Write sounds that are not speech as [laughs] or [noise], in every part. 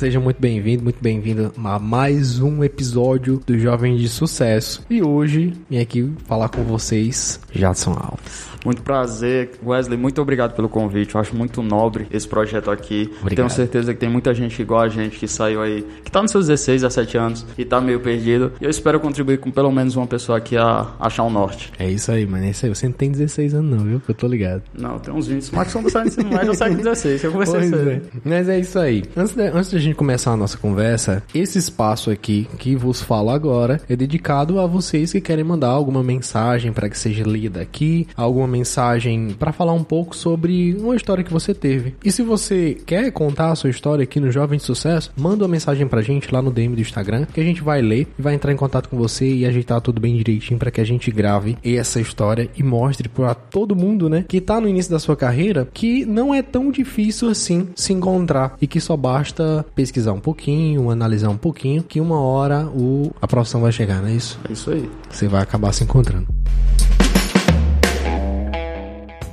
Seja muito bem-vindo, muito bem-vindo a mais um episódio do Jovem de Sucesso. E hoje vim aqui falar com vocês, Jadson Alves. Muito prazer, Wesley. Muito obrigado pelo convite. Eu acho muito nobre esse projeto aqui. Obrigado. Tenho certeza que tem muita gente igual a gente que saiu aí, que tá nos seus 16, 17 anos e tá meio perdido. E eu espero contribuir com pelo menos uma pessoa aqui a achar um norte. É isso aí, mano. É isso aí. Você não tem 16 anos, não, viu? Que eu tô ligado. Não, tem uns 20. Mas são do série ensino médio, eu saio com 16. Eu comecei Pois é. Mas é isso aí. Antes de, antes de a gente começar a nossa conversa, esse espaço aqui que vos falo agora é dedicado a vocês que querem mandar alguma mensagem para que seja lida aqui, alguma mensagem para falar um pouco sobre uma história que você teve. E se você quer contar a sua história aqui no Jovem de Sucesso, manda uma mensagem pra gente lá no DM do Instagram, que a gente vai ler e vai entrar em contato com você e ajeitar tudo bem direitinho para que a gente grave essa história e mostre para todo mundo, né, que tá no início da sua carreira, que não é tão difícil assim se encontrar e que só basta pesquisar um pouquinho, analisar um pouquinho, que uma hora o a profissão vai chegar, não é isso? É isso aí. Você vai acabar se encontrando.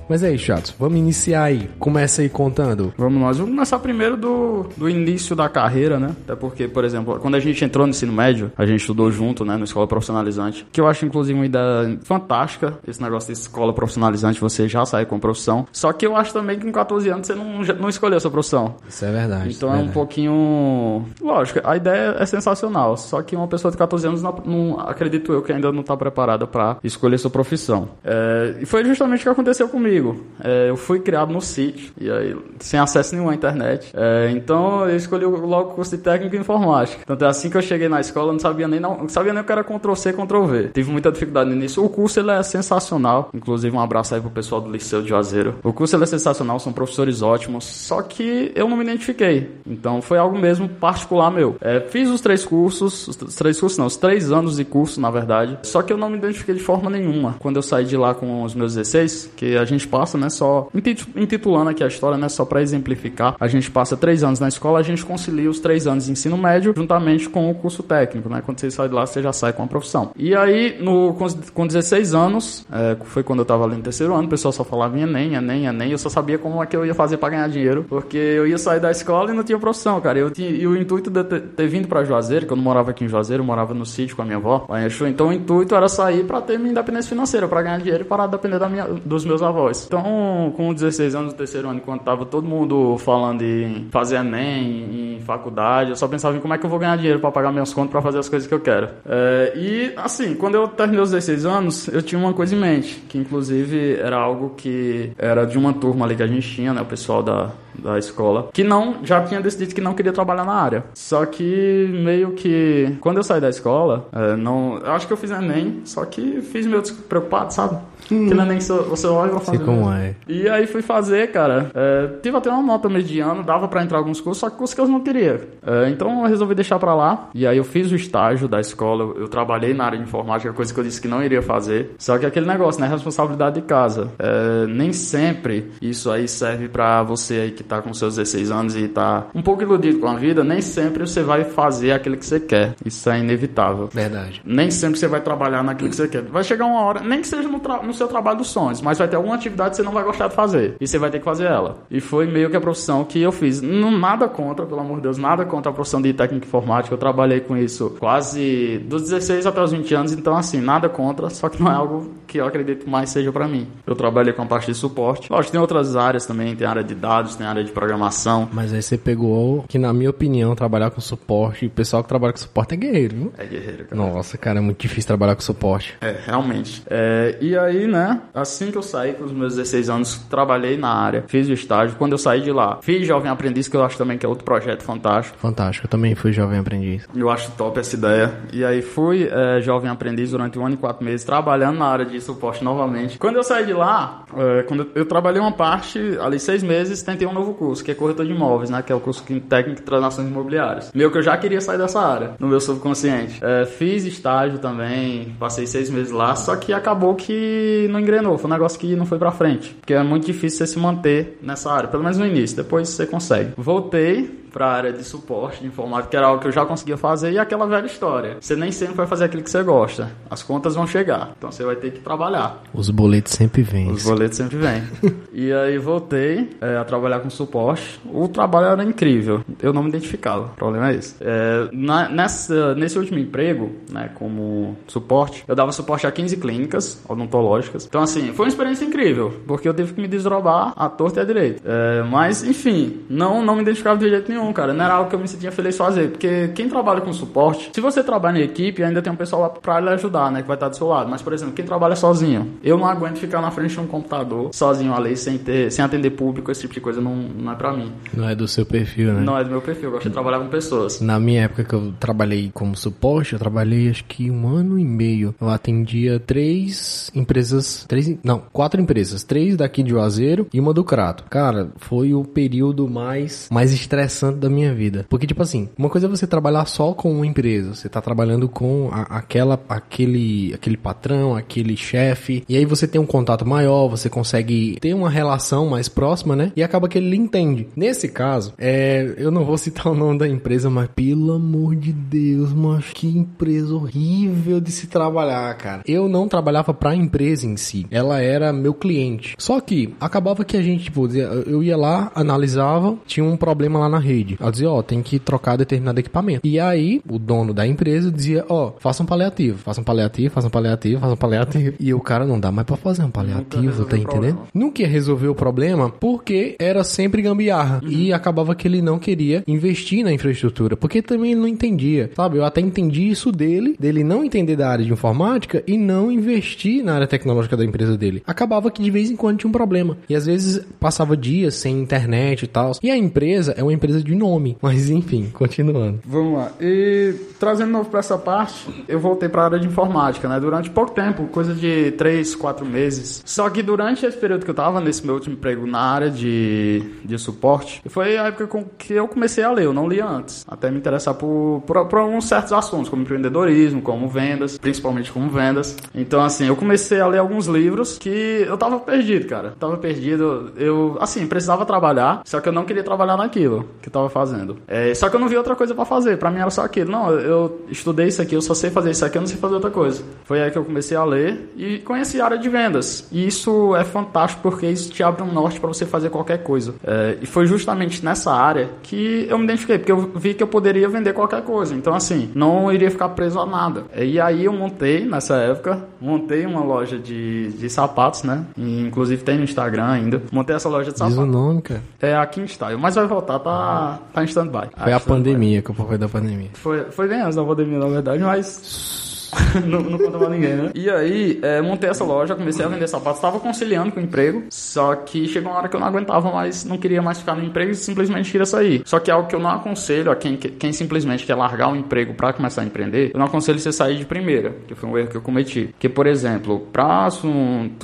Mas é isso, chatos. Vamos iniciar aí. Começa aí contando. Vamos nós. Vamos começar primeiro do, do início da carreira, né? Até porque, por exemplo, quando a gente entrou no ensino médio, a gente estudou junto, né? Na escola profissionalizante. Que eu acho, inclusive, uma ideia fantástica. Esse negócio de escola profissionalizante, você já sai com profissão. Só que eu acho também que com 14 anos você não, não escolheu a sua profissão. Isso é verdade. Então é um verdade. pouquinho. Lógico, a ideia é sensacional. Só que uma pessoa de 14 anos, não, não- acredito eu, que ainda não está preparada para escolher sua profissão. É, e foi justamente o que aconteceu comigo. É, eu fui criado no sítio, e aí, sem acesso nenhum à internet. É, então eu escolhi logo o curso de técnico em informática. Tanto é assim que eu cheguei na escola, não sabia nem, não, não sabia nem o que era Ctrl-C, Ctrl-V. Tive muita dificuldade início. O curso ele é sensacional. Inclusive, um abraço aí pro pessoal do Liceu de Juazeiro. O curso ele é sensacional, são professores ótimos. Só que eu não me identifiquei. Então foi algo mesmo particular meu. É, fiz os três cursos, os três cursos não, os três anos de curso, na verdade. Só que eu não me identifiquei de forma nenhuma. Quando eu saí de lá com os meus 16, que a gente passa, né, só intitu- intitulando aqui a história, né, só pra exemplificar. A gente passa três anos na escola, a gente concilia os três anos de ensino médio juntamente com o curso técnico, né? Quando você sai de lá, você já sai com a profissão. E aí, no, com, com 16 anos, é, foi quando eu tava ali no terceiro ano, o pessoal só falava em Enem, Enem, Enem. Eu só sabia como é que eu ia fazer pra ganhar dinheiro, porque eu ia sair da escola e não tinha profissão, cara. Eu tinha, e o intuito de ter, ter vindo pra Juazeiro, que eu não morava aqui em Juazeiro, eu morava no sítio com a minha avó, lá em Exu. Então o intuito era sair pra ter minha independência financeira, pra ganhar dinheiro e parar de depender da minha, dos meus avós. Então, com 16 anos, no terceiro ano, enquanto tava todo mundo falando em fazer Enem, em faculdade, eu só pensava em como é que eu vou ganhar dinheiro pra pagar minhas contas pra fazer as coisas que eu quero. É, e, assim, quando eu terminei os 16 anos, eu tinha uma coisa em mente, que inclusive era algo que era de uma turma ali que a gente tinha, né, o pessoal da, da escola, que não, já tinha decidido que não queria trabalhar na área. Só que, meio que, quando eu saí da escola, é, não, eu acho que eu fiz Enem, só que fiz meio despreocupado, sabe? Enem que você- você olha pra fazer. Sei como é. E aí fui fazer, cara. É, tive até uma nota mediana, dava pra entrar alguns cursos, só que cursos que eu não queria. É, então eu resolvi deixar pra lá. E aí eu fiz o estágio da escola, eu, trabalhei na área de informática, coisa que eu disse que não iria fazer. Só que aquele negócio, né? Responsabilidade de casa. É, nem sempre isso aí serve pra você aí que tá com seus 16 anos e tá um pouco iludido com a vida, nem sempre você vai fazer aquilo que você quer. Isso é inevitável. Verdade. Nem sempre você vai trabalhar naquilo que você quer. Vai chegar uma hora, nem que seja no, no seu trabalho dos sonhos, mas vai ter alguma atividade que você não vai gostar de fazer. E você vai ter que fazer ela. E foi meio que a profissão que eu fiz. Não, nada contra, pelo amor de Deus, nada contra a profissão de técnico informática. Eu trabalhei com isso quase dos 16 até os 20 anos, então assim, nada contra, só que não é algo que eu acredito mais seja pra mim. Eu trabalhei com a parte de suporte. Lógico, tem outras áreas também, tem área de dados, tem área de programação. Mas aí você pegou que, na minha opinião, trabalhar com suporte, o pessoal que trabalha com suporte é guerreiro, viu? É guerreiro, cara. Nossa, cara, é muito difícil trabalhar com suporte. É, realmente. É, e aí, né, assim que eu saí com os meus 16 anos, trabalhei na área, fiz o estágio. Quando eu saí de lá, fiz Jovem Aprendiz, que eu acho também que é outro projeto fantástico. Fantástico, eu também fui jovem aprendiz. Eu acho top essa ideia. E aí fui é, Jovem Aprendiz durante um ano e quatro meses, trabalhando na área de suporte novamente. Quando eu saí de lá, é, quando eu, eu trabalhei uma parte, ali seis meses, tentei um novo curso, que é corretor de imóveis, né, que é o curso técnico de transações imobiliárias. Meio que eu já queria sair dessa área, no meu subconsciente. É, fiz estágio também, passei seis meses lá, só que acabou que não engrenou, foi um negócio que não foi pra frente. Porque é muito difícil você se manter nessa área, pelo menos no início, depois você consegue. Voltei pra área de suporte de informática, que era algo que eu já conseguia fazer, e aquela velha história. Você nem sempre vai fazer aquilo que você gosta. As contas vão chegar, então você vai ter que trabalhar. Os boletos sempre vêm. Os boletos sempre vêm. [laughs] e aí voltei é, a trabalhar com suporte, o trabalho era incrível. Eu não me identificava. O problema é esse. É, na, nessa, nesse último emprego, né, como suporte, eu dava suporte a 15 clínicas odontológicas. Então, assim, foi uma experiência incrível, porque eu tive que me desdobrar à torta e à direita. É, mas, enfim, não, não me identificava de jeito nenhum, cara. Não era algo que eu me sentia feliz fazer, porque quem trabalha com suporte, se você trabalha em equipe, ainda tem um pessoal lá pra lhe ajudar, né, que vai estar do seu lado. Mas, por exemplo, quem trabalha sozinho, eu não aguento ficar na frente de um computador sozinho ali, sem, ter, sem atender público, esse tipo de coisa não, não é pra mim. Não é do seu perfil, né? Não é do meu perfil, eu gosto de trabalhar com pessoas. Na minha época que eu trabalhei como suporte, eu trabalhei acho que um ano e meio. Eu atendia três empresas, três, não, quatro empresas, três daqui de Juazeiro e uma do Crato. Cara, foi o período mais mais estressante da minha vida. Porque tipo assim, uma coisa é você trabalhar só com uma empresa, você tá trabalhando com a, aquela aquele aquele patrão, aquele chefe, e aí você tem um contato maior, você consegue ter uma relação mais próxima, né? E acaba que ele lhe entende. Nesse caso, é, eu não vou citar [laughs] o nome da empresa, mas pelo amor de Deus, mas que empresa horrível de se trabalhar, cara. Eu não trabalhava pra empresa em si, ela era meu cliente. Só que acabava que a gente, tipo, eu ia lá, analisava, tinha um problema lá na rede. Ela dizia, ó, oh, tem que trocar determinado equipamento. E aí, o dono da empresa dizia, ó, oh, faça um paliativo, faça um paliativo, faça um paliativo, faça um paliativo. E o cara não dá mais pra fazer um paliativo, tá entendendo? Nunca ia resolver o problema porque era sempre gambiarra. Uhum. E acabava que ele não queria investir na infraestrutura, porque também ele não entendia, sabe? Eu até entendi isso dele, dele não entender da área de informática e não investir na área tecnológica da empresa dele. Acabava que de vez em quando tinha um problema. E às vezes passava dias sem internet e tal. E a empresa é uma empresa de nome. Mas enfim, continuando. Vamos lá. E trazendo novo para essa parte, eu voltei para a área de informática, né? Durante pouco tempo, coisa de 3, 4 meses. Só que durante esse período que eu tava nesse meu último emprego na área de, de suporte, foi a época que eu comecei a ler, eu não lia antes. Até me interessar por, por, por alguns certos assuntos, como empreendedorismo, como vendas, principalmente como vendas. Então, assim, eu comecei a ler alguns livros que eu tava perdido, cara. Eu tava perdido. Eu, assim, precisava trabalhar, só que eu não queria trabalhar naquilo que eu tava fazendo. É, só que eu não vi outra coisa para fazer. Para mim era só aquilo. Não, eu estudei isso aqui, eu só sei fazer isso aqui, eu não sei fazer outra coisa. Foi aí que eu comecei a ler e conheci a área de vendas. E isso é fantástico porque isso te abre um norte para você fazer qualquer coisa. É, e foi justamente nessa área que eu me identifiquei, porque eu vi que eu poderia vender qualquer coisa. Então, assim, não iria ficar preso a nada. E aí eu montei, nessa época, montei uma loja de, de sapatos, né? E, inclusive tem no Instagram ainda. Montei essa loja de sapatos. Diz o nome, cara. É a King Style. Mas vai voltar, tá, tá em stand-by. Foi a, a pandemia, que foi da pandemia. Foi, foi bem antes da pandemia, na verdade, mas [laughs] não, não conta pra ninguém, né? E aí, é, montei essa loja, comecei a vender sapatos, estava conciliando com o emprego, só que chegou uma hora que eu não aguentava mais, não queria mais ficar no emprego e simplesmente queria sair. Só que é algo que eu não aconselho a quem, quem simplesmente quer largar o um emprego para começar a empreender, eu não aconselho você sair de primeira, que foi um erro que eu cometi. Que, por exemplo, prazo,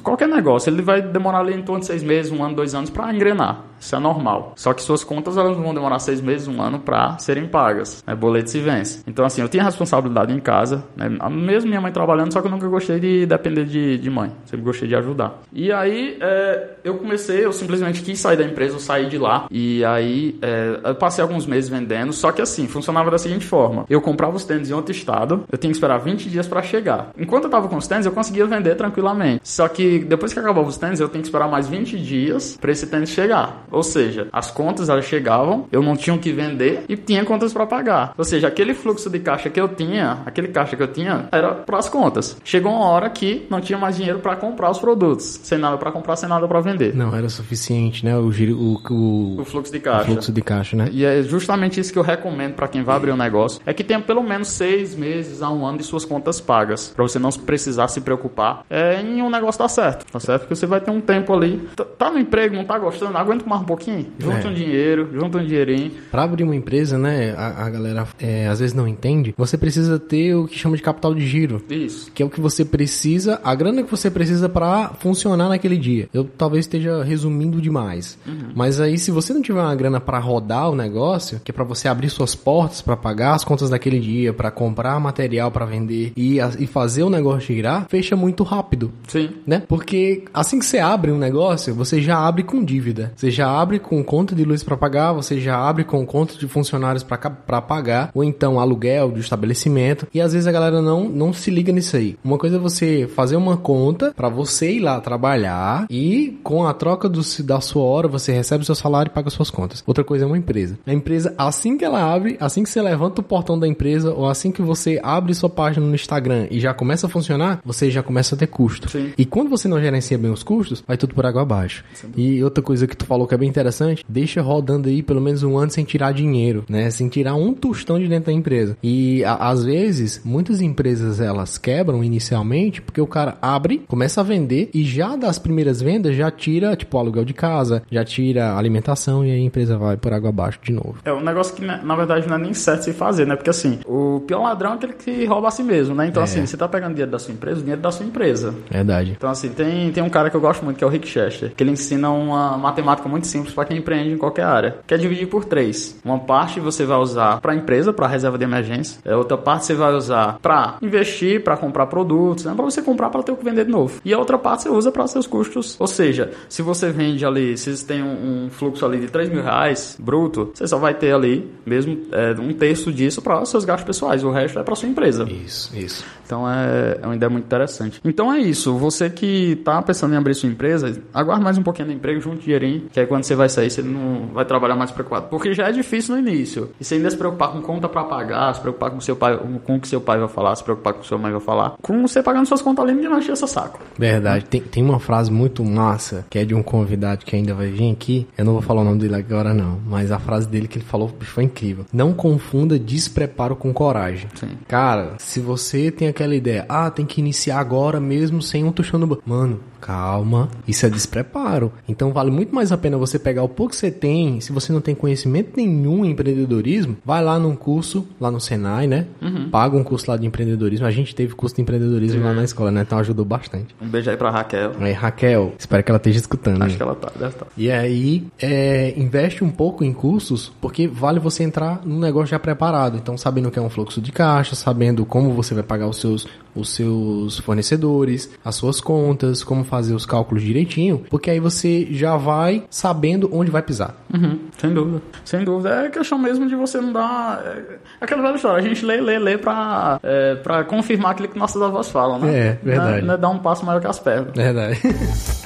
qualquer negócio, ele vai demorar ali em torno de seis meses, um ano, dois anos para engrenar. Isso é normal. Só que suas contas elas vão demorar seis meses, um ano para serem pagas. Né? Boleto se vence. Então, assim, eu tinha responsabilidade em casa, né? mesmo minha mãe trabalhando, só que eu nunca gostei de depender de, de mãe. Sempre gostei de ajudar. E aí, é, eu comecei, eu simplesmente quis sair da empresa, eu saí de lá. E aí, é, eu passei alguns meses vendendo. Só que assim, funcionava da seguinte forma: eu comprava os tênis em outro estado, eu tinha que esperar 20 dias para chegar. Enquanto eu tava com os tênis, eu conseguia vender tranquilamente. Só que depois que acabava os tênis, eu tenho que esperar mais 20 dias para esse tênis chegar. Ou seja, as contas elas chegavam, eu não tinha o que vender e tinha contas para pagar. Ou seja, aquele fluxo de caixa que eu tinha, aquele caixa que eu tinha, era para as contas. Chegou uma hora que não tinha mais dinheiro para comprar os produtos, sem nada para comprar, sem nada para vender. Não era suficiente, né? O, giro, o, o, o, fluxo de caixa. O fluxo de caixa, né? E é justamente isso que eu recomendo para quem vai abrir um negócio, é que tenha pelo menos seis meses a um ano de suas contas pagas, para você não precisar se preocupar é, em um negócio dar certo, tá certo? Porque você vai ter um tempo ali, tá no emprego, não tá gostando, aguenta mais um pouquinho, junta é. um dinheiro, junta um dinheirinho. Para abrir uma empresa, né? A, a galera é, às vezes não entende. Você precisa ter o que chama de capital de giro. Isso. Que é o que você precisa, a grana que você precisa para funcionar naquele dia. Eu talvez esteja resumindo demais. Uhum. Mas aí, se você não tiver uma grana para rodar o negócio, que é para você abrir suas portas, para pagar as contas daquele dia, para comprar material para vender e, e fazer o negócio girar, fecha muito rápido. Sim. Né? Porque assim que você abre um negócio, você já abre com dívida. Você já abre com conta de luz para pagar, você já abre com conta de funcionários para pagar, ou então aluguel de estabelecimento. E às vezes a galera não, não se liga nisso aí. Uma coisa é você fazer uma conta para você ir lá trabalhar e com a troca do, da sua hora você recebe o seu salário e paga suas contas. Outra coisa é uma empresa. A empresa, assim que ela abre, assim que você levanta o portão da empresa ou assim que você abre sua página no Instagram e já começa a funcionar, você já começa a ter custo. Sim. E quando você não gerencia bem os custos, vai tudo por água abaixo. Sim. E outra coisa que tu falou que é bem interessante, deixa rodando aí pelo menos um ano sem tirar dinheiro, né? Sem tirar um tostão de dentro da empresa. E a, às vezes, muitas empresas elas quebram inicialmente porque o cara abre, começa a vender e já das primeiras vendas já tira, tipo, aluguel de casa, já tira alimentação e aí a empresa vai por água abaixo de novo. É um negócio que na verdade não é nem certo se fazer, né? Porque assim, o pior ladrão é aquele que rouba a si mesmo, né? Então é. assim, você tá pegando dinheiro da sua empresa, o dinheiro da sua empresa. Verdade. Então assim, tem, tem um cara que eu gosto muito que é o Rick Chester, que ele ensina uma matemática muito simples para quem empreende em qualquer área, que é dividir por três. Uma parte você vai usar para a empresa, para reserva de emergência, a outra parte você vai usar para investir, para comprar produtos, né? para você comprar para ter o que vender de novo. E a outra parte você usa para seus custos. Ou seja, se você vende ali, se você tem um, um fluxo ali de 3 mil reais bruto, você só vai ter ali mesmo é, um terço disso para seus gastos pessoais, o resto é para sua empresa. Isso, isso. Então é, é uma ideia muito interessante. Então é isso, você que está pensando em abrir sua empresa, aguarde mais um pouquinho no emprego, junte dinheirinho, que aí quando você vai sair, você não vai trabalhar mais preocupado. Porque já é difícil no início. E você ainda se preocupar com conta para pagar, se preocupar com seu pai, com o que seu pai vai falar, se preocupar com o que sua mãe vai falar, com você pagando suas contas ali, vai encher seu saco. Verdade. Tem, tem uma frase muito massa, que é de um convidado que ainda vai vir aqui. Eu não vou falar o nome dele agora não, mas a frase dele que ele falou foi incrível. Não confunda despreparo com coragem. Sim. Cara, se você tem aquela ideia, ah, tem que iniciar agora mesmo sem um tostão no Mano, calma, isso é despreparo. Então vale muito mais a pena você pegar o pouco que você tem, se você não tem conhecimento nenhum em empreendedorismo, vai lá num curso, lá no Senai, né? Uhum. Paga um curso lá de empreendedorismo. A gente teve curso de empreendedorismo uhum. lá na escola, né? Então ajudou bastante. Um beijo aí pra Raquel. Aí, Raquel, espero que ela esteja escutando. Acho né? que ela tá, deve estar. Tá. E aí, é, investe um pouco em cursos, porque vale você entrar num negócio já preparado. Então, sabendo o que é um fluxo de caixa, sabendo como você vai pagar os seus, os seus fornecedores, as suas contas, como fazer os cálculos direitinho, porque aí você já vai sabendo onde vai pisar. Uhum, sem dúvida. Sem dúvida. É questão mesmo de você não dar. É, é aquela velha história. A gente lê, lê, lê pra, é, pra confirmar aquilo que nossas avós falam, né? É, verdade. Não é, não é dar um passo maior que as pernas. Verdade. [laughs]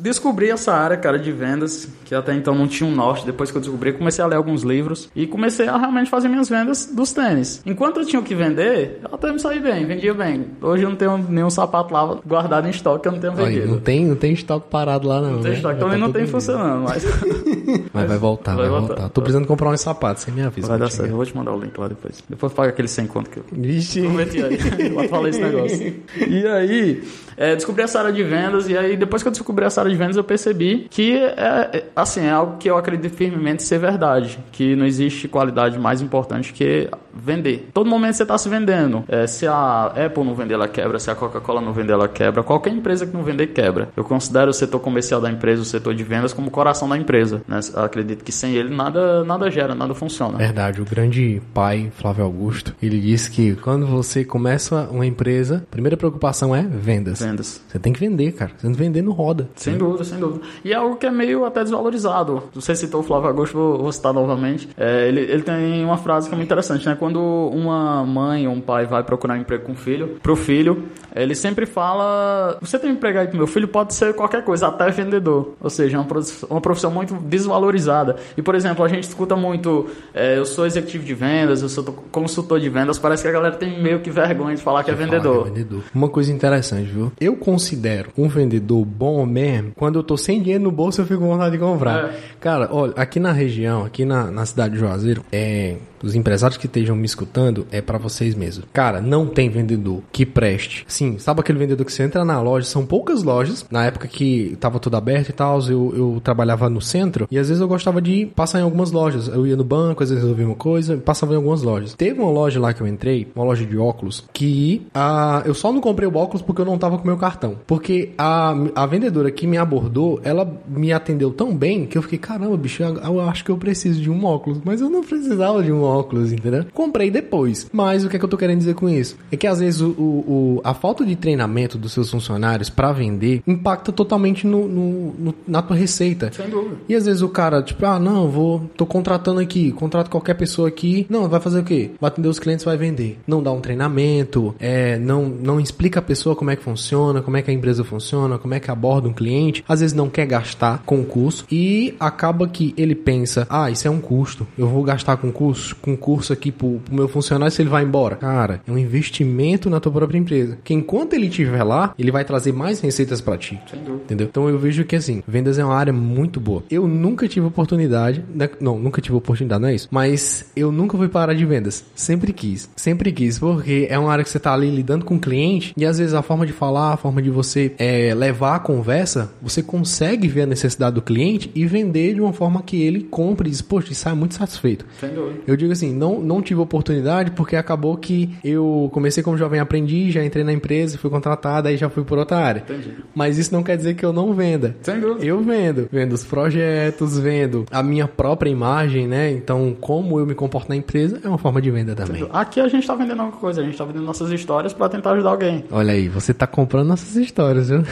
descobri essa área, cara, de vendas, que até então não tinha um norte. Depois que eu descobri, comecei a ler alguns livros e comecei a realmente fazer minhas vendas dos tênis. Enquanto eu tinha o que vender, eu até me saí bem, vendia bem. Hoje eu não tenho nenhum sapato lá guardado em estoque que eu não tenho vendido. não tem, não tem estoque parado lá, não. Não tem né? estoque, também tá não tem funcionando, mas. [laughs] mas vai voltar, vai, vai voltar. voltar. Tô precisando comprar uns sapatos, você me avisa. Vai dar certo, eu vou te mandar o link lá depois. Depois paga aquele 100 conto que eu. Vixe. Prometi aí. Lá falei esse negócio. [laughs] E aí, é, descobri essa área de vendas, e aí depois que eu descobri essa área de vendas, eu percebi que é, é, assim, é algo que eu acredito firmemente ser verdade, que não existe qualidade mais importante que vender. Todo momento você está se vendendo. É, se a Apple não vender, ela quebra. Se a Coca-Cola não vender, ela quebra. Qualquer empresa que não vender, quebra. Eu considero o setor comercial da empresa, o setor de vendas, como o coração da empresa. Né? acredito que sem ele nada, nada gera, nada funciona. Verdade. O grande pai, Flávio Augusto, ele disse que quando você começa uma empresa, a primeira preocupação é vendas. Vendas. Você tem que vender, cara. Você não vender, não roda. Sem né? dúvida, sem dúvida. E é algo que é meio até desvalorizado. Você citou o Flávio Augusto, vou, vou citar novamente. É, ele, ele tem uma frase que é muito interessante, né? Quando uma mãe ou um pai vai procurar emprego com o filho, pro filho, ele sempre fala: Você tem um emprego aí pro meu filho? Pode ser qualquer coisa, até vendedor. Ou seja, é uma profissão, uma profissão muito desvalorizada. E, por exemplo, a gente escuta muito: é, Eu sou executivo de vendas, eu sou consultor de vendas. Parece que a galera tem meio que vergonha de falar que, é vendedor. que é vendedor. Uma coisa interessante, viu? Eu considero um vendedor bom mesmo quando eu tô sem dinheiro no bolso eu fico com vontade de comprar. É. Cara, olha, aqui na região, aqui na, na cidade de Juazeiro, é, os empresários que estejam me escutando, é para vocês mesmos. Cara, não tem vendedor que preste. Sim, sabe aquele vendedor que você entra na loja? São poucas lojas. Na época que tava tudo aberto e tal, eu, eu trabalhava no centro e às vezes eu gostava de passar em algumas lojas. Eu ia no banco, às vezes resolvia uma coisa, passava em algumas lojas. Teve uma loja lá que eu entrei, uma loja de óculos, que a, eu só não comprei o óculos porque eu não tava com meu cartão. Porque a, a vendedora que me abordou, ela me atendeu tão bem que eu fiquei, caramba, bicho, eu, eu acho que eu preciso de um óculos. Mas eu não precisava de um óculos óculos, entendeu? Comprei depois. Mas o que é que eu tô querendo dizer com isso? É que às vezes o, o, a falta de treinamento dos seus funcionários para vender impacta totalmente no, no, no, na tua receita. Sem dúvida. E às vezes o cara, tipo, ah, não, vou, tô contratando aqui, contrato qualquer pessoa aqui. Não, vai fazer o quê? Vai atender os clientes, vai vender. Não dá um treinamento, é, não, não explica a pessoa como é que funciona, como é que a empresa funciona, como é que aborda um cliente. Às vezes não quer gastar com o curso e acaba que ele pensa, ah, isso é um custo, eu vou gastar com curso, com curso aqui pro, pro meu funcionário se ele vai embora. Cara, é um investimento na tua própria empresa. Que enquanto ele estiver lá, ele vai trazer mais receitas para ti. Entendeu? Então eu vejo que assim, vendas é uma área muito boa. Eu nunca tive oportunidade, né? não, nunca tive oportunidade, não é isso, mas eu nunca fui para área de vendas. Sempre quis. Sempre quis, porque é uma área que você tá ali lidando com o cliente e às vezes a forma de falar, a forma de você é, levar a conversa, você consegue ver a necessidade do cliente e vender de uma forma que ele compre e diz, poxa, sai muito satisfeito. Eu digo assim, não, não tive oportunidade porque acabou que eu comecei como jovem aprendiz, já entrei na empresa, fui contratado, aí já fui por outra área. Entendi. Mas isso não quer dizer que eu não venda. Sem dúvida. Eu vendo, vendo os projetos, vendo a minha própria imagem, né? Então, como eu me comporto na empresa é uma forma de venda também. Aqui a gente tá vendendo alguma coisa, a gente tá vendendo nossas histórias para tentar ajudar alguém. Olha aí, você tá comprando nossas histórias, viu?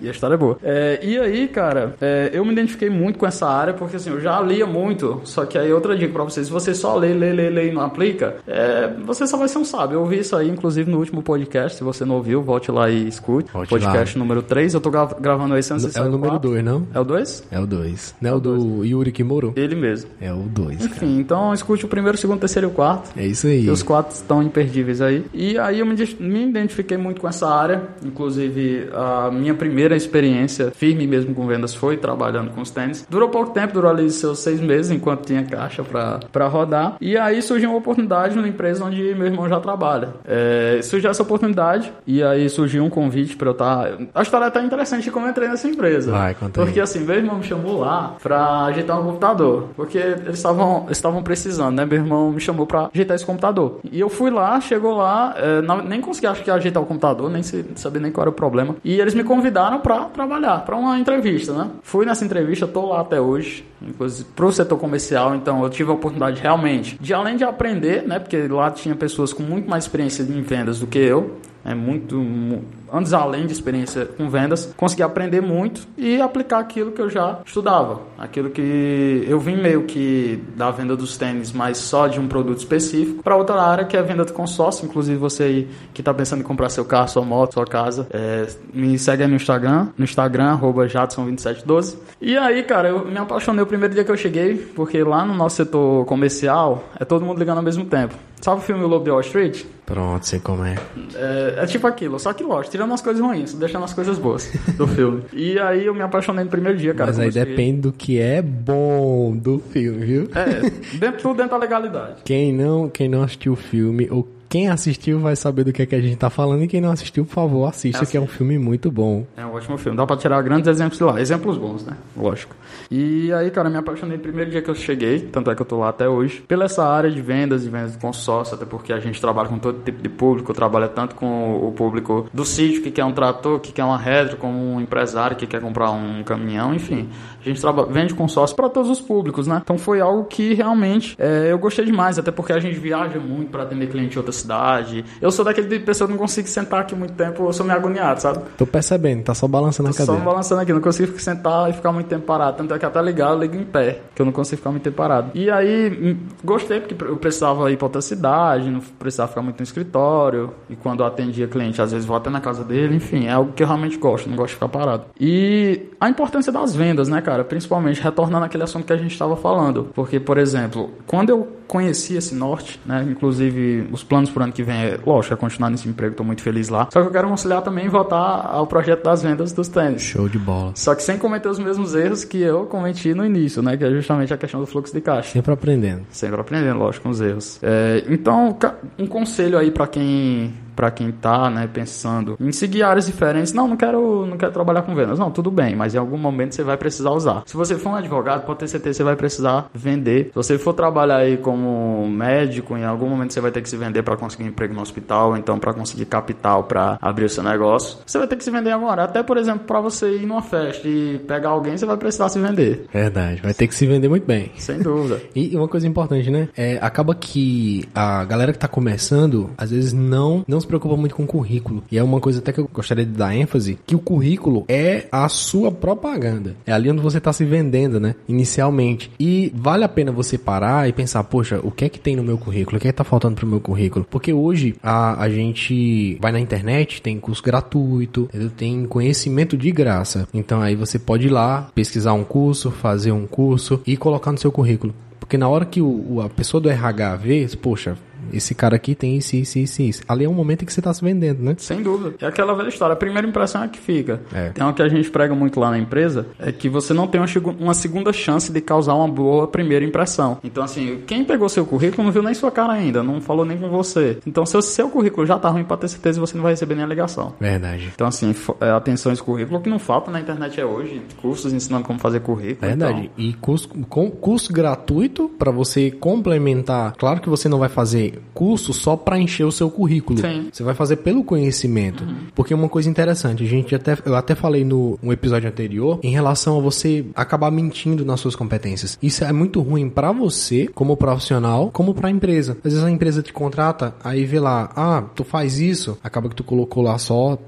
E a história é boa. É, e aí, cara, é, eu me identifiquei muito com essa área, porque assim, eu já lia muito, só que aí outra dica pra vocês, se você só lê, lê, lê, lê e não aplica, é, você só vai ser um sábio. Eu ouvi isso aí, inclusive, no último podcast, se você não ouviu, volte lá e escute. Volte podcast número 3, eu tô gra- gravando esse antes é o número quatro. 2, não? É o 2? É o 2. Não é o do Yuri Kimuro? Ele mesmo. É o 2, cara. Enfim, então escute o primeiro, o segundo, o terceiro e o quarto. É isso aí. Os quatro estão imperdíveis aí. E aí eu me, me identifiquei muito com essa área. Inclusive, a minha primeira experiência firme mesmo com vendas foi trabalhando com os tênis. Durou pouco tempo, durou ali seus seis meses, enquanto tinha caixa pra rodar. E aí surgiu uma oportunidade numa empresa onde meu irmão já trabalha. É, surgiu essa oportunidade e aí surgiu um convite pra eu estar... A história é até interessante de como eu entrei nessa empresa. Vai, conta. Porque assim, meu irmão me chamou lá pra ajeitar um computador. Porque eles estavam estavam precisando, né? Meu irmão me chamou pra ajeitar esse computador. E eu fui lá, chegou lá, é, não- nem consegui acho que ajeitar o computador, nem sabia nem qual era o problema. E eles me convidaram pra trabalhar, pra uma entrevista, né? Fui nessa entrevista, tô lá até hoje, inclusive pro setor comercial, então eu tive a oportunidade realmente de além de aprender, né? Porque lá tinha pessoas com muito mais experiência em vendas do que eu. É muito, mu- anos além de experiência com vendas, consegui aprender muito e aplicar aquilo que eu já estudava, aquilo que eu vim meio que da venda dos tênis, mas só de um produto específico, para outra área que é a venda do consórcio. Inclusive você aí que está pensando em comprar seu carro, sua moto, sua casa, é, me segue aí no Instagram, no Instagram arroba Jadson2712. E aí, cara, eu me apaixonei o primeiro dia que eu cheguei, porque lá no nosso setor comercial é todo mundo ligando ao mesmo tempo. Sabe o filme O Lobo de Wall Street? Pronto, sei como é. É, é tipo aquilo, só que lógico, tirando as coisas ruins, deixando as coisas boas do filme. E aí eu me apaixonei no primeiro dia, cara. Mas aí depende do que é bom do filme, viu? É, [laughs] dentro, tudo dentro da legalidade. Quem não, quem não assistiu o filme ou quem assistiu vai saber do que é que a gente tá falando e quem não assistiu, por favor, assista, que é um filme muito bom. É um ótimo filme. Dá pra tirar grandes exemplos de lá. Exemplos bons, né? Lógico. E aí, cara, me apaixonei no primeiro dia que eu cheguei, tanto é que eu tô lá até hoje, pela essa área de vendas e vendas de consórcio, até porque a gente trabalha com todo tipo de público, trabalha tanto com o público do sítio, que quer um trator, que quer uma retro, como um empresário que quer comprar um caminhão, enfim. A gente traba- vende consórcio para todos os públicos, né? Então foi algo que realmente é, eu gostei demais, até porque a gente viaja muito para atender cliente em outra cidade. Eu sou daquele tipo de pessoa que não consigo sentar aqui muito tempo, eu sou meio agoniado, sabe? Tô percebendo, tá só balançando a Só cadeira. balançando aqui, não consigo sentar e ficar muito tempo parado. Tanto é que até ligar, eu ligo em pé, que eu não consigo ficar muito tempo parado. E aí, hum, gostei, porque eu precisava ir pra outra cidade, não precisava ficar muito no escritório. E quando eu atendia cliente, às vezes vou até na casa dele, enfim, é algo que eu realmente gosto, não gosto de ficar parado. E a importância das vendas, né, cara? Principalmente retornando aquele assunto que a gente estava falando. Porque, por exemplo, quando eu conheci esse norte, né? Inclusive, os planos pro ano que vem é, lógico, é continuar nesse emprego, tô muito feliz lá. Só que eu quero conciliar também e voltar ao projeto das vendas dos tênis. Show de bola. Só que sem cometer os mesmos erros que eu cometi no início, né? Que é justamente a questão do fluxo de caixa. Sempre aprendendo. Sempre aprendendo, lógico, com os erros. É, então, um conselho aí pra quem para quem tá, né, pensando em seguir áreas diferentes, não, não quero, não quero trabalhar com vendas. Não, tudo bem, mas em algum momento você vai precisar usar. Se você for um advogado, pode ter certeza que você vai precisar vender. Se você for trabalhar aí como médico, em algum momento você vai ter que se vender para conseguir emprego no hospital, então para conseguir capital para abrir o seu negócio. Você vai ter que se vender agora. Até, por exemplo, para você ir numa festa e pegar alguém, você vai precisar se vender. Verdade, vai ter que se vender muito bem. Sem dúvida. [laughs] e uma coisa importante, né? É, acaba que a galera que tá começando, às vezes não, não se preocupa muito com o currículo. E é uma coisa até que eu gostaria de dar ênfase, que o currículo é a sua propaganda. É ali onde você tá se vendendo, né? Inicialmente. E vale a pena você parar e pensar, poxa, o que é que tem no meu currículo? O que é que tá faltando pro meu currículo? Porque hoje a, a gente vai na internet, tem curso gratuito, entendeu? tem conhecimento de graça. Então aí você pode ir lá, pesquisar um curso, fazer um curso e colocar no seu currículo. Porque na hora que o, a pessoa do RH vê, poxa, esse cara aqui tem isso, isso, isso, isso. Ali é um momento em que você está se vendendo, né? Sem dúvida. É aquela velha história. A primeira impressão é que fica. É. Tem uma que a gente prega muito lá na empresa, é que você não tem uma, uma segunda chance de causar uma boa primeira impressão. Então, assim, quem pegou seu currículo não viu nem sua cara ainda, não falou nem com você. Então, se o seu currículo já tá ruim, para ter certeza você não vai receber nem a ligação. Verdade. Então, assim, é, atenção esse currículo, que não falta na internet é hoje, cursos ensinando como fazer currículo. Verdade. Então... E curso, com, curso gratuito para você complementar. Claro que você não vai fazer curso só para encher o seu currículo. Sim. Você vai fazer pelo conhecimento. Uhum. Porque uma coisa interessante, a gente até eu até falei no um episódio anterior em relação a você acabar mentindo nas suas competências. Isso é muito ruim para você como profissional, como para a empresa. Às vezes a empresa te contrata, aí vê lá, ah, tu faz isso, acaba que tu colocou lá só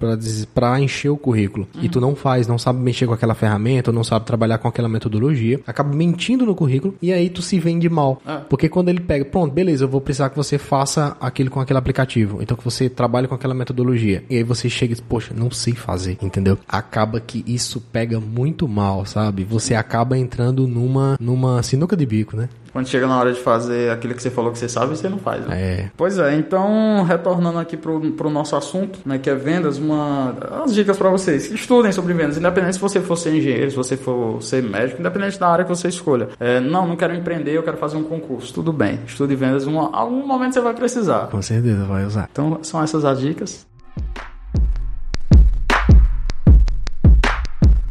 para encher o currículo. Uhum. E tu não faz, não sabe mexer com aquela ferramenta, ou não sabe trabalhar com aquela metodologia, acaba mentindo no currículo e aí tu se vende mal. É. Porque quando ele pega, pronto, beleza, eu vou precisar que você faça aquilo com aquele aplicativo. Então que você trabalha com aquela metodologia. E aí você chega e diz, poxa, não sei fazer, entendeu? Acaba que isso pega muito mal, sabe? Você acaba entrando numa, numa sinuca de bico, né? Quando chega na hora de fazer aquilo que você falou que você sabe, você não faz. Né? É. Pois é, então, retornando aqui pro, pro nosso assunto, né, que é vendas, uma as dicas para vocês. Estudem sobre vendas, independente se você for ser engenheiro, se você for ser médico, independente da área que você escolha. É, não, não quero empreender, eu quero fazer um concurso. Tudo bem, estude vendas, em algum momento você vai precisar. Com certeza vai usar. Então, são essas as dicas.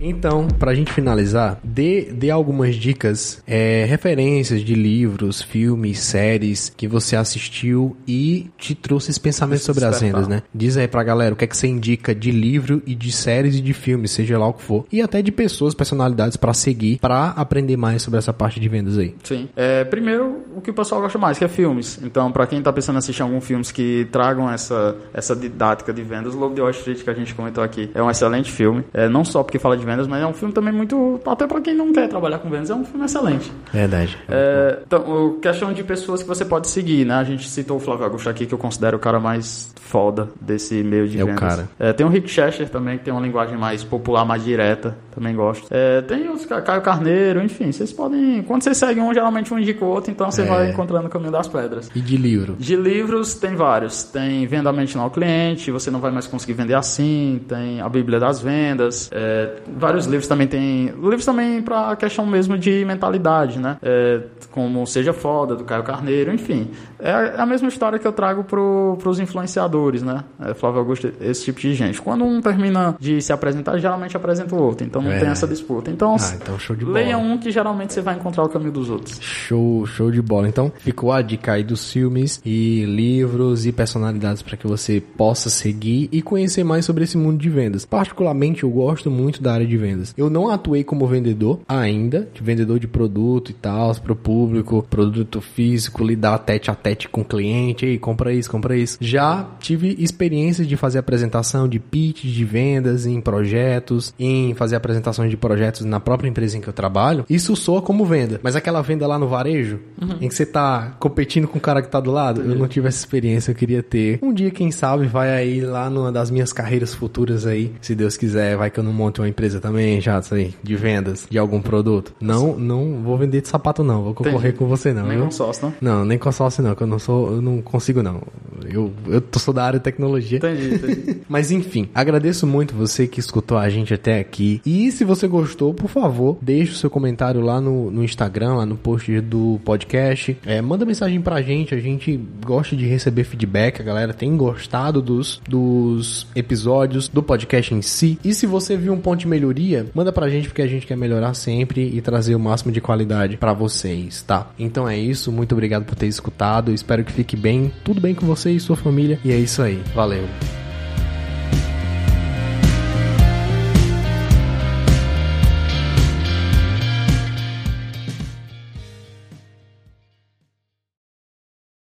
Então, pra gente finalizar, dê, dê algumas dicas, é, referências de livros, filmes, séries que você assistiu e te trouxe esse pensamento sobre as vendas, né? Diz aí pra galera o que é que você indica de livro e de séries e de filmes, seja lá o que for. E até de pessoas, personalidades para seguir, para aprender mais sobre essa parte de vendas aí. Sim. É, primeiro, o que o pessoal gosta mais, que é filmes. Então, para quem tá pensando em assistir alguns filmes que tragam essa, essa didática de vendas, o Lobo de Wall Street, que a gente comentou aqui, é um excelente filme. É, não só porque fala de vendas, mas é um filme também muito. Até para quem não quer trabalhar com vendas, é um filme excelente. Verdade. É, então, questão de pessoas que você pode seguir, né? A gente citou o Flávio Augusto aqui, que eu considero o cara mais foda desse meio de é vendas. O cara. É, tem o Rick Chester também, que tem uma linguagem mais popular, mais direta. Também gosto. É, tem os Caio Carneiro, enfim, vocês podem. Quando vocês seguem um, geralmente um indica o outro, então você é. vai encontrando o caminho das pedras. E de livro? De livros tem vários. Tem Venda Mente ao Cliente, você não vai mais conseguir vender assim. Tem a Bíblia das Vendas. É, vários livros livros também tem. Livros também para a questão mesmo de mentalidade, né? É, como Seja Foda, do Caio Carneiro, enfim. É a mesma história que eu trago para os influenciadores, né? É, Flávio Augusto, esse tipo de gente. Quando um termina de se apresentar, geralmente apresenta o outro. Então não é. tem essa disputa. Então, ah, então show de bola. leia um que geralmente você vai encontrar o caminho dos outros. Show, show de bola. Então ficou a dica aí dos filmes e livros e personalidades para que você possa seguir e conhecer mais sobre esse mundo de vendas. Particularmente, eu gosto muito da área de vendas. Eu não atuei como vendedor ainda, de vendedor de produto e tal, para o público, produto físico, lidar tete a tete com o cliente, ei, compra isso, compra isso. Já tive experiências de fazer apresentação de pitch de vendas em projetos, em fazer apresentações de projetos na própria empresa em que eu trabalho. Isso soa como venda, mas aquela venda lá no varejo, uhum. em que você tá competindo com o cara que tá do lado, eu não tive essa experiência, eu queria ter. Um dia, quem sabe, vai aí lá numa das minhas carreiras futuras aí, se Deus quiser, vai que eu não monte uma empresa também, já, sei, de vendas de algum produto. Não, não vou vender de sapato não, vou concorrer Entendi. com você não. Nem viu? com sócio, não? Não, nem com sócio não, que eu não sou, eu não consigo não. Eu, eu sou da área de tecnologia. Entendi, entendi. [laughs] Mas enfim, agradeço muito você que escutou a gente até aqui. E se você gostou, por favor, deixe o seu comentário lá no, no Instagram, lá no post do podcast. É, manda mensagem pra gente, a gente gosta de receber feedback, a galera tem gostado dos, dos episódios, do podcast em si. E se você viu um ponto de melhoria, manda pra gente porque a gente quer melhorar sempre e trazer o máximo de qualidade para vocês, tá? Então é isso, muito obrigado por ter escutado, espero que fique bem, tudo bem com você e sua família. E é isso aí, valeu.